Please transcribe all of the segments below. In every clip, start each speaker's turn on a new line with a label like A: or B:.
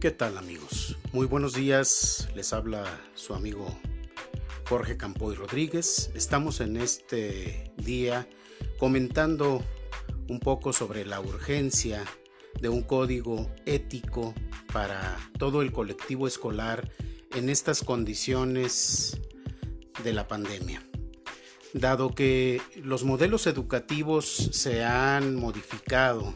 A: ¿Qué tal amigos? Muy buenos días, les habla su amigo Jorge Campoy Rodríguez. Estamos en este día comentando un poco sobre la urgencia de un código ético para todo el colectivo escolar en estas condiciones de la pandemia. Dado que los modelos educativos se han modificado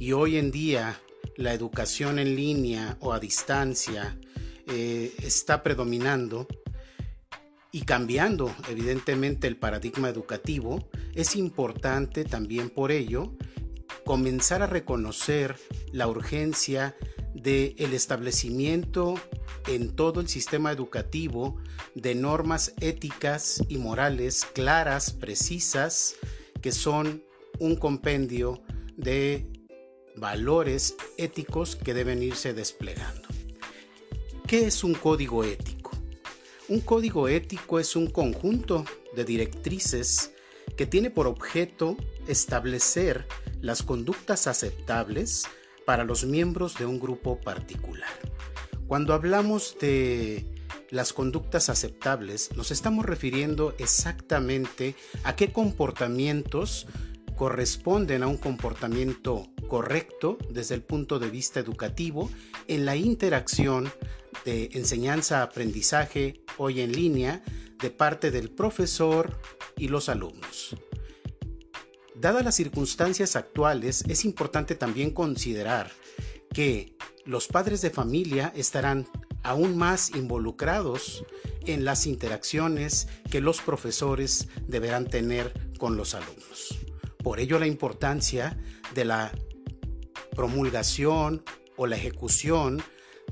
A: y hoy en día la educación en línea o a distancia eh, está predominando y cambiando evidentemente el paradigma educativo, es importante también por ello comenzar a reconocer la urgencia del el establecimiento en todo el sistema educativo de normas éticas y morales claras, precisas, que son un compendio de valores éticos que deben irse desplegando. ¿Qué es un código ético? Un código ético es un conjunto de directrices que tiene por objeto establecer las conductas aceptables para los miembros de un grupo particular. Cuando hablamos de las conductas aceptables, nos estamos refiriendo exactamente a qué comportamientos corresponden a un comportamiento correcto desde el punto de vista educativo en la interacción de enseñanza-aprendizaje hoy en línea de parte del profesor y los alumnos. Dadas las circunstancias actuales, es importante también considerar que los padres de familia estarán aún más involucrados en las interacciones que los profesores deberán tener con los alumnos. Por ello la importancia de la promulgación o la ejecución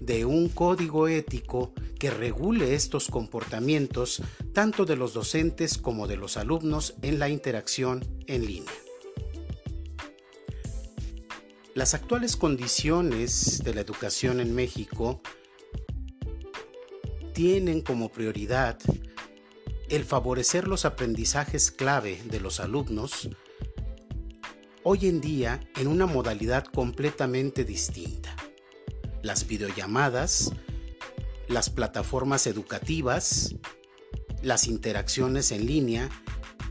A: de un código ético que regule estos comportamientos tanto de los docentes como de los alumnos en la interacción en línea. Las actuales condiciones de la educación en México tienen como prioridad el favorecer los aprendizajes clave de los alumnos hoy en día en una modalidad completamente distinta. Las videollamadas, las plataformas educativas, las interacciones en línea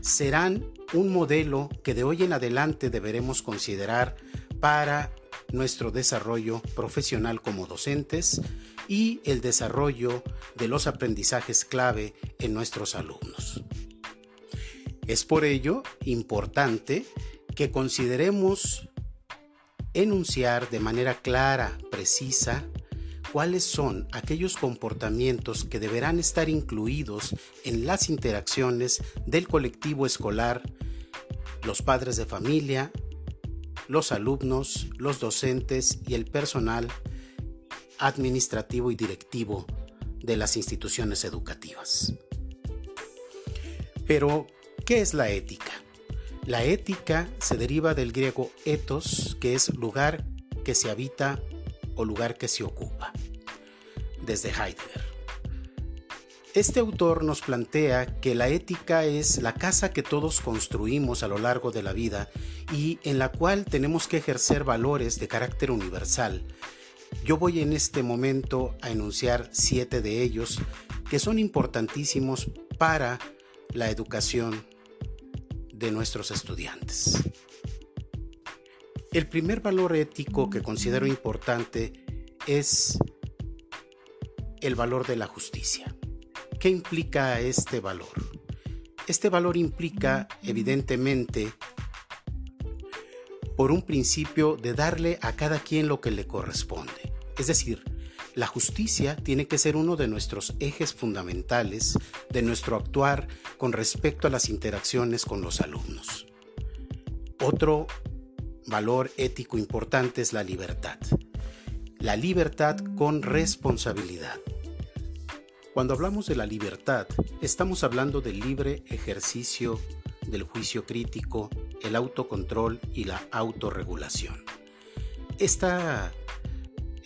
A: serán un modelo que de hoy en adelante deberemos considerar para nuestro desarrollo profesional como docentes y el desarrollo de los aprendizajes clave en nuestros alumnos. Es por ello importante que consideremos enunciar de manera clara, precisa, cuáles son aquellos comportamientos que deberán estar incluidos en las interacciones del colectivo escolar, los padres de familia, los alumnos, los docentes y el personal administrativo y directivo de las instituciones educativas. Pero, ¿qué es la ética? La ética se deriva del griego ethos, que es lugar que se habita o lugar que se ocupa, desde Heidegger. Este autor nos plantea que la ética es la casa que todos construimos a lo largo de la vida y en la cual tenemos que ejercer valores de carácter universal. Yo voy en este momento a enunciar siete de ellos que son importantísimos para la educación de nuestros estudiantes. El primer valor ético que considero importante es el valor de la justicia. ¿Qué implica este valor? Este valor implica, evidentemente, por un principio de darle a cada quien lo que le corresponde. Es decir, la justicia tiene que ser uno de nuestros ejes fundamentales de nuestro actuar con respecto a las interacciones con los alumnos. Otro valor ético importante es la libertad. La libertad con responsabilidad. Cuando hablamos de la libertad, estamos hablando del libre ejercicio del juicio crítico, el autocontrol y la autorregulación. Esta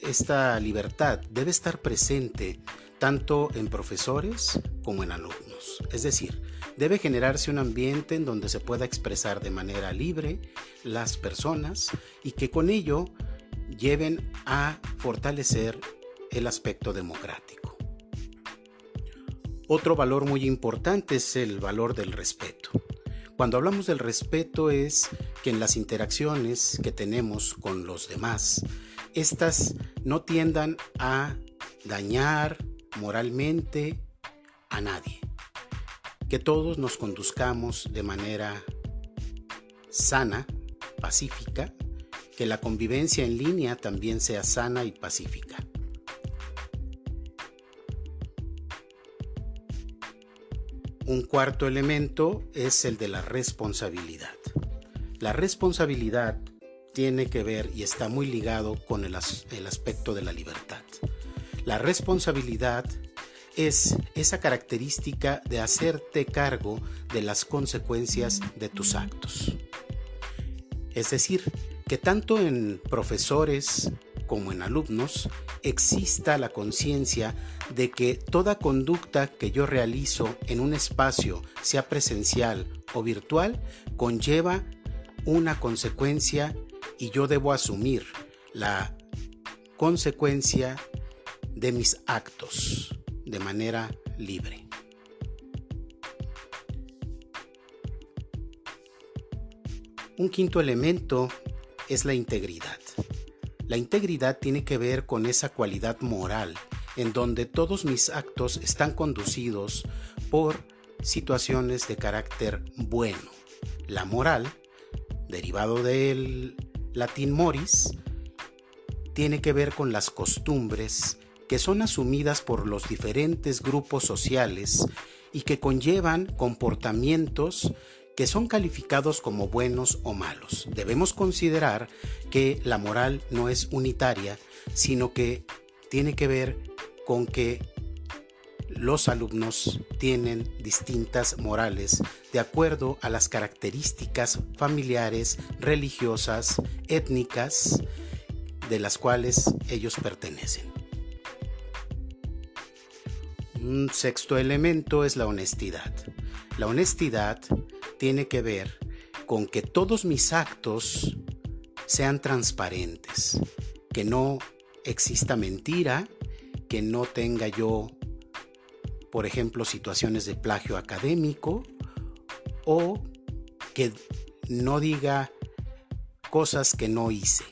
A: esta libertad debe estar presente tanto en profesores como en alumnos. Es decir, debe generarse un ambiente en donde se pueda expresar de manera libre las personas y que con ello lleven a fortalecer el aspecto democrático. Otro valor muy importante es el valor del respeto. Cuando hablamos del respeto es que en las interacciones que tenemos con los demás, estas no tiendan a dañar moralmente a nadie. Que todos nos conduzcamos de manera sana, pacífica, que la convivencia en línea también sea sana y pacífica. Un cuarto elemento es el de la responsabilidad. La responsabilidad tiene que ver y está muy ligado con el, aspecto de la libertad. La responsabilidad es esa característica de hacerte cargo de las consecuencias de tus actos. Es decir, que tanto en profesores como en alumnos exista la conciencia de que toda conducta que yo realizo en un espacio, sea presencial o virtual, conlleva una consecuencia y yo debo asumir la consecuencia de mis actos de manera libre. Un quinto elemento es la integridad. La integridad tiene que ver con esa cualidad moral en donde todos mis actos están conducidos por situaciones de carácter bueno. La moral, derivado del latín moris, tiene que ver con las costumbres que son asumidas por los diferentes grupos sociales y que conllevan comportamientos que son calificados como buenos o malos. Debemos considerar que la moral no es unitaria, sino que tiene que ver con que los alumnos tienen distintas morales de acuerdo a las características familiares, religiosas, étnicas, de las cuales ellos pertenecen. Un sexto elemento es la honestidad. La honestidad tiene que ver con que todos mis actos sean transparentes, que no exista mentira, que no tenga yo, por ejemplo, situaciones de plagio académico o que no diga cosas que no hice.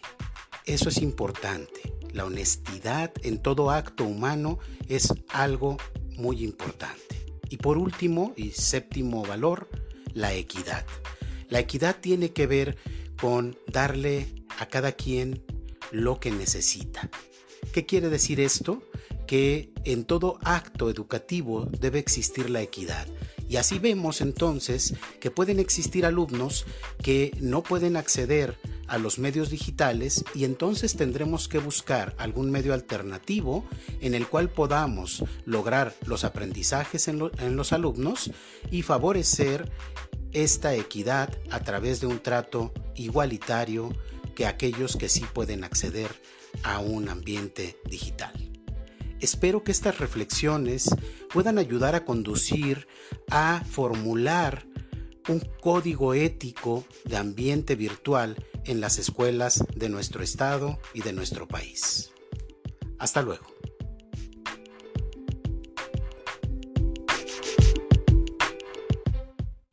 A: Eso es importante. La honestidad en todo acto humano es algo muy importante. Y por último y séptimo valor, la equidad. La equidad tiene que ver con darle a cada quien lo que necesita. ¿Qué quiere decir esto? Que en todo acto educativo debe existir la equidad. Y así vemos entonces que pueden existir alumnos que no pueden acceder a los medios digitales y entonces tendremos que buscar algún medio alternativo en el cual podamos lograr los aprendizajes en, los alumnos y favorecer esta equidad a través de un trato igualitario que aquellos que sí pueden acceder a un ambiente digital. Espero que estas reflexiones puedan ayudar a conducir a formular un código ético de ambiente virtual en las escuelas de nuestro estado y de nuestro país. Hasta luego.